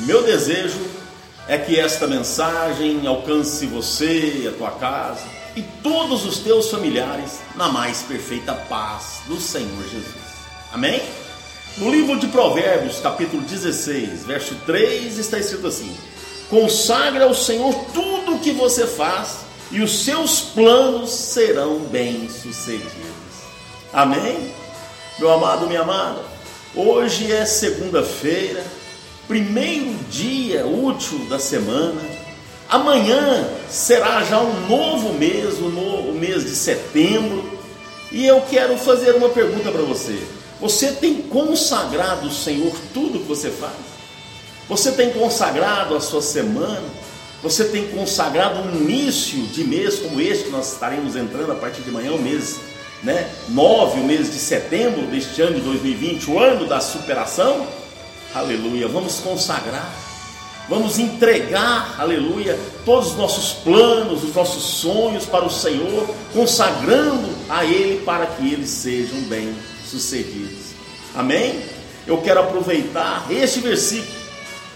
Meu desejo é que esta mensagem alcance você a tua casa e todos os teus familiares na mais perfeita paz do Senhor Jesus. Amém? No livro de Provérbios, capítulo 16, verso 3, está escrito assim: Consagre ao Senhor tudo o que você faz, e os seus planos serão bem-sucedidos. Amém? Meu amado, minha amada, hoje é segunda-feira, primeiro dia útil da semana. Amanhã será já um novo mês, o, novo, mês de setembro. E eu quero fazer uma pergunta para você. Você tem consagrado o Senhor tudo que você faz? Você tem consagrado a sua semana? Você tem consagrado um início de mês como este que nós estaremos entrando a partir de amanhã, o mês né, 9, o mês de setembro deste ano de 2020, o ano da superação? Aleluia, vamos consagrar, vamos entregar, aleluia, todos os nossos planos, os nossos sonhos para o Senhor, consagrando a Ele para que eles sejam bem-sucedidos. Amém? Eu quero aproveitar este versículo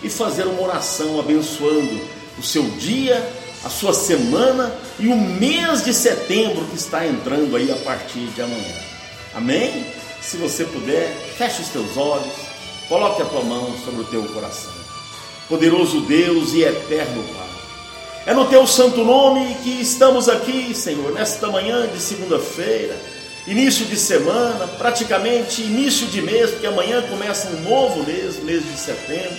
e fazer uma oração abençoando o seu dia, a sua semana e o mês de setembro que está entrando aí a partir de amanhã. Amém? Se você puder, feche os teus olhos. Coloque a tua mão sobre o teu coração. Poderoso Deus e eterno Pai. É no teu santo nome que estamos aqui, Senhor, nesta manhã de segunda-feira, início de semana, praticamente início de mês, porque amanhã começa um novo mês, mês de setembro.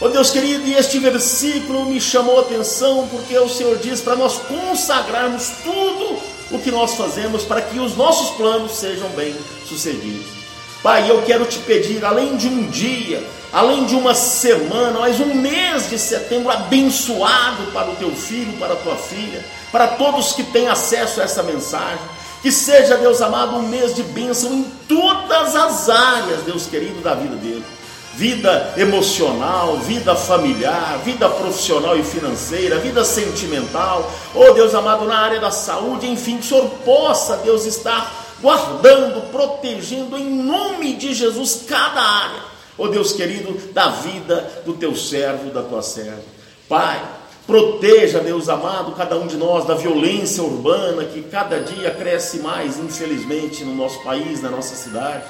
Oh Deus querido, e este versículo me chamou a atenção porque o Senhor diz para nós consagrarmos tudo o que nós fazemos para que os nossos planos sejam bem sucedidos. Pai, eu quero te pedir, além de um dia, além de uma semana, mais um mês de setembro abençoado para o teu filho, para a tua filha, para todos que têm acesso a essa mensagem. Que seja, Deus amado, um mês de bênção em todas as áreas, Deus querido, da vida dele. Vida emocional, vida familiar, vida profissional e financeira, vida sentimental, oh Deus amado, na área da saúde, enfim, que o Senhor possa, Deus, estar guardando, protegendo em nome de Jesus cada área, ó oh Deus querido, da vida do teu servo, da tua serva. Pai, proteja, Deus amado, cada um de nós da violência urbana que cada dia cresce mais, infelizmente, no nosso país, na nossa cidade.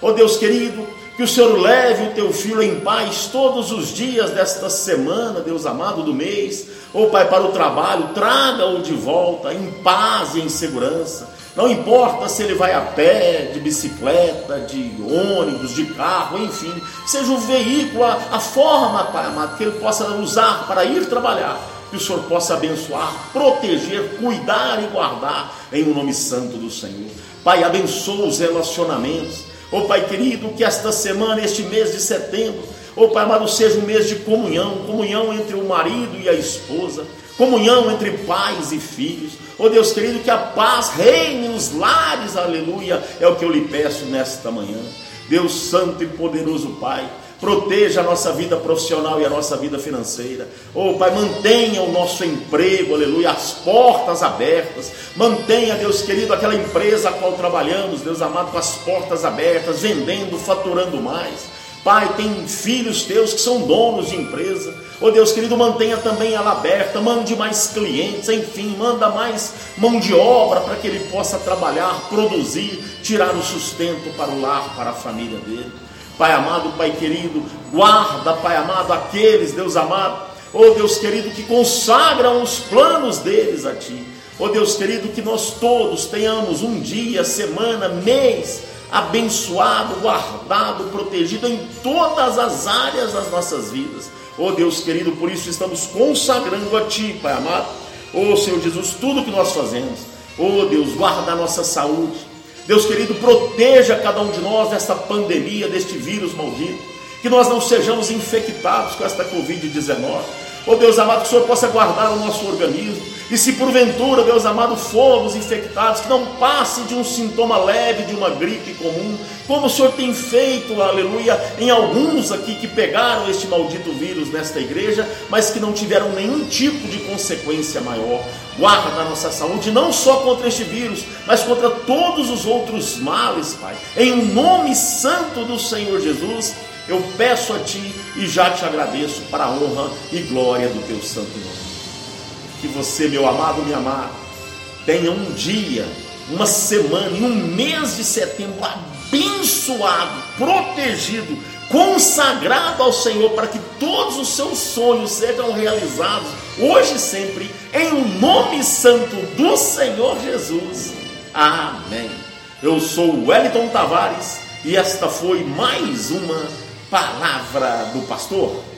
Ó oh Deus querido, que o Senhor leve o teu filho em paz todos os dias desta semana, Deus amado, do mês. Oh, Pai, para o trabalho, traga-o de volta em paz e em segurança. Não importa se ele vai a pé, de bicicleta, de ônibus, de carro, enfim, seja o veículo, a, a forma, Pai amado, que ele possa usar para ir trabalhar, que o Senhor possa abençoar, proteger, cuidar e guardar em o um nome santo do Senhor. Pai, abençoa os relacionamentos. Ô oh, Pai querido, que esta semana, este mês de setembro, ô oh, Pai amado, seja um mês de comunhão, comunhão entre o marido e a esposa comunhão entre pais e filhos. Oh Deus querido, que a paz reine nos lares, aleluia, é o que eu lhe peço nesta manhã. Deus Santo e poderoso Pai, proteja a nossa vida profissional e a nossa vida financeira. Oh Pai, mantenha o nosso emprego, aleluia, as portas abertas. Mantenha, Deus querido, aquela empresa a qual trabalhamos, Deus amado, com as portas abertas, vendendo, faturando mais. Pai, tem filhos teus que são donos de empresa. Oh Deus querido, mantenha também ela aberta, mande mais clientes, enfim, manda mais mão de obra para que ele possa trabalhar, produzir, tirar o sustento para o lar, para a família dele. Pai amado, Pai querido, guarda, Pai amado, aqueles, Deus amado, oh Deus querido, que consagram os planos deles a Ti. Oh Deus querido, que nós todos tenhamos um dia, semana, mês, abençoado, guardado, protegido em todas as áreas das nossas vidas. Oh Deus querido, por isso estamos consagrando a Ti, Pai amado. Oh Senhor Jesus, tudo que nós fazemos. Oh Deus, guarda a nossa saúde. Deus querido, proteja cada um de nós desta pandemia, deste vírus maldito. Que nós não sejamos infectados com esta Covid-19 Oh Deus amado, que o Senhor possa guardar o nosso organismo. E se porventura, Deus amado, formos infectados, que não passe de um sintoma leve de uma gripe comum, como o Senhor tem feito, aleluia, em alguns aqui que pegaram este maldito vírus nesta igreja, mas que não tiveram nenhum tipo de consequência maior. Guarda a nossa saúde, não só contra este vírus, mas contra todos os outros males, Pai. Em nome santo do Senhor Jesus eu peço a Ti e já te agradeço para a honra e glória do Teu santo nome. Que você, meu amado, minha amada, tenha um dia, uma semana e um mês de setembro abençoado, protegido, consagrado ao Senhor para que todos os seus sonhos sejam realizados hoje e sempre, em um nome santo do Senhor Jesus. Amém. Eu sou Wellington Tavares e esta foi mais uma palavra do pastor.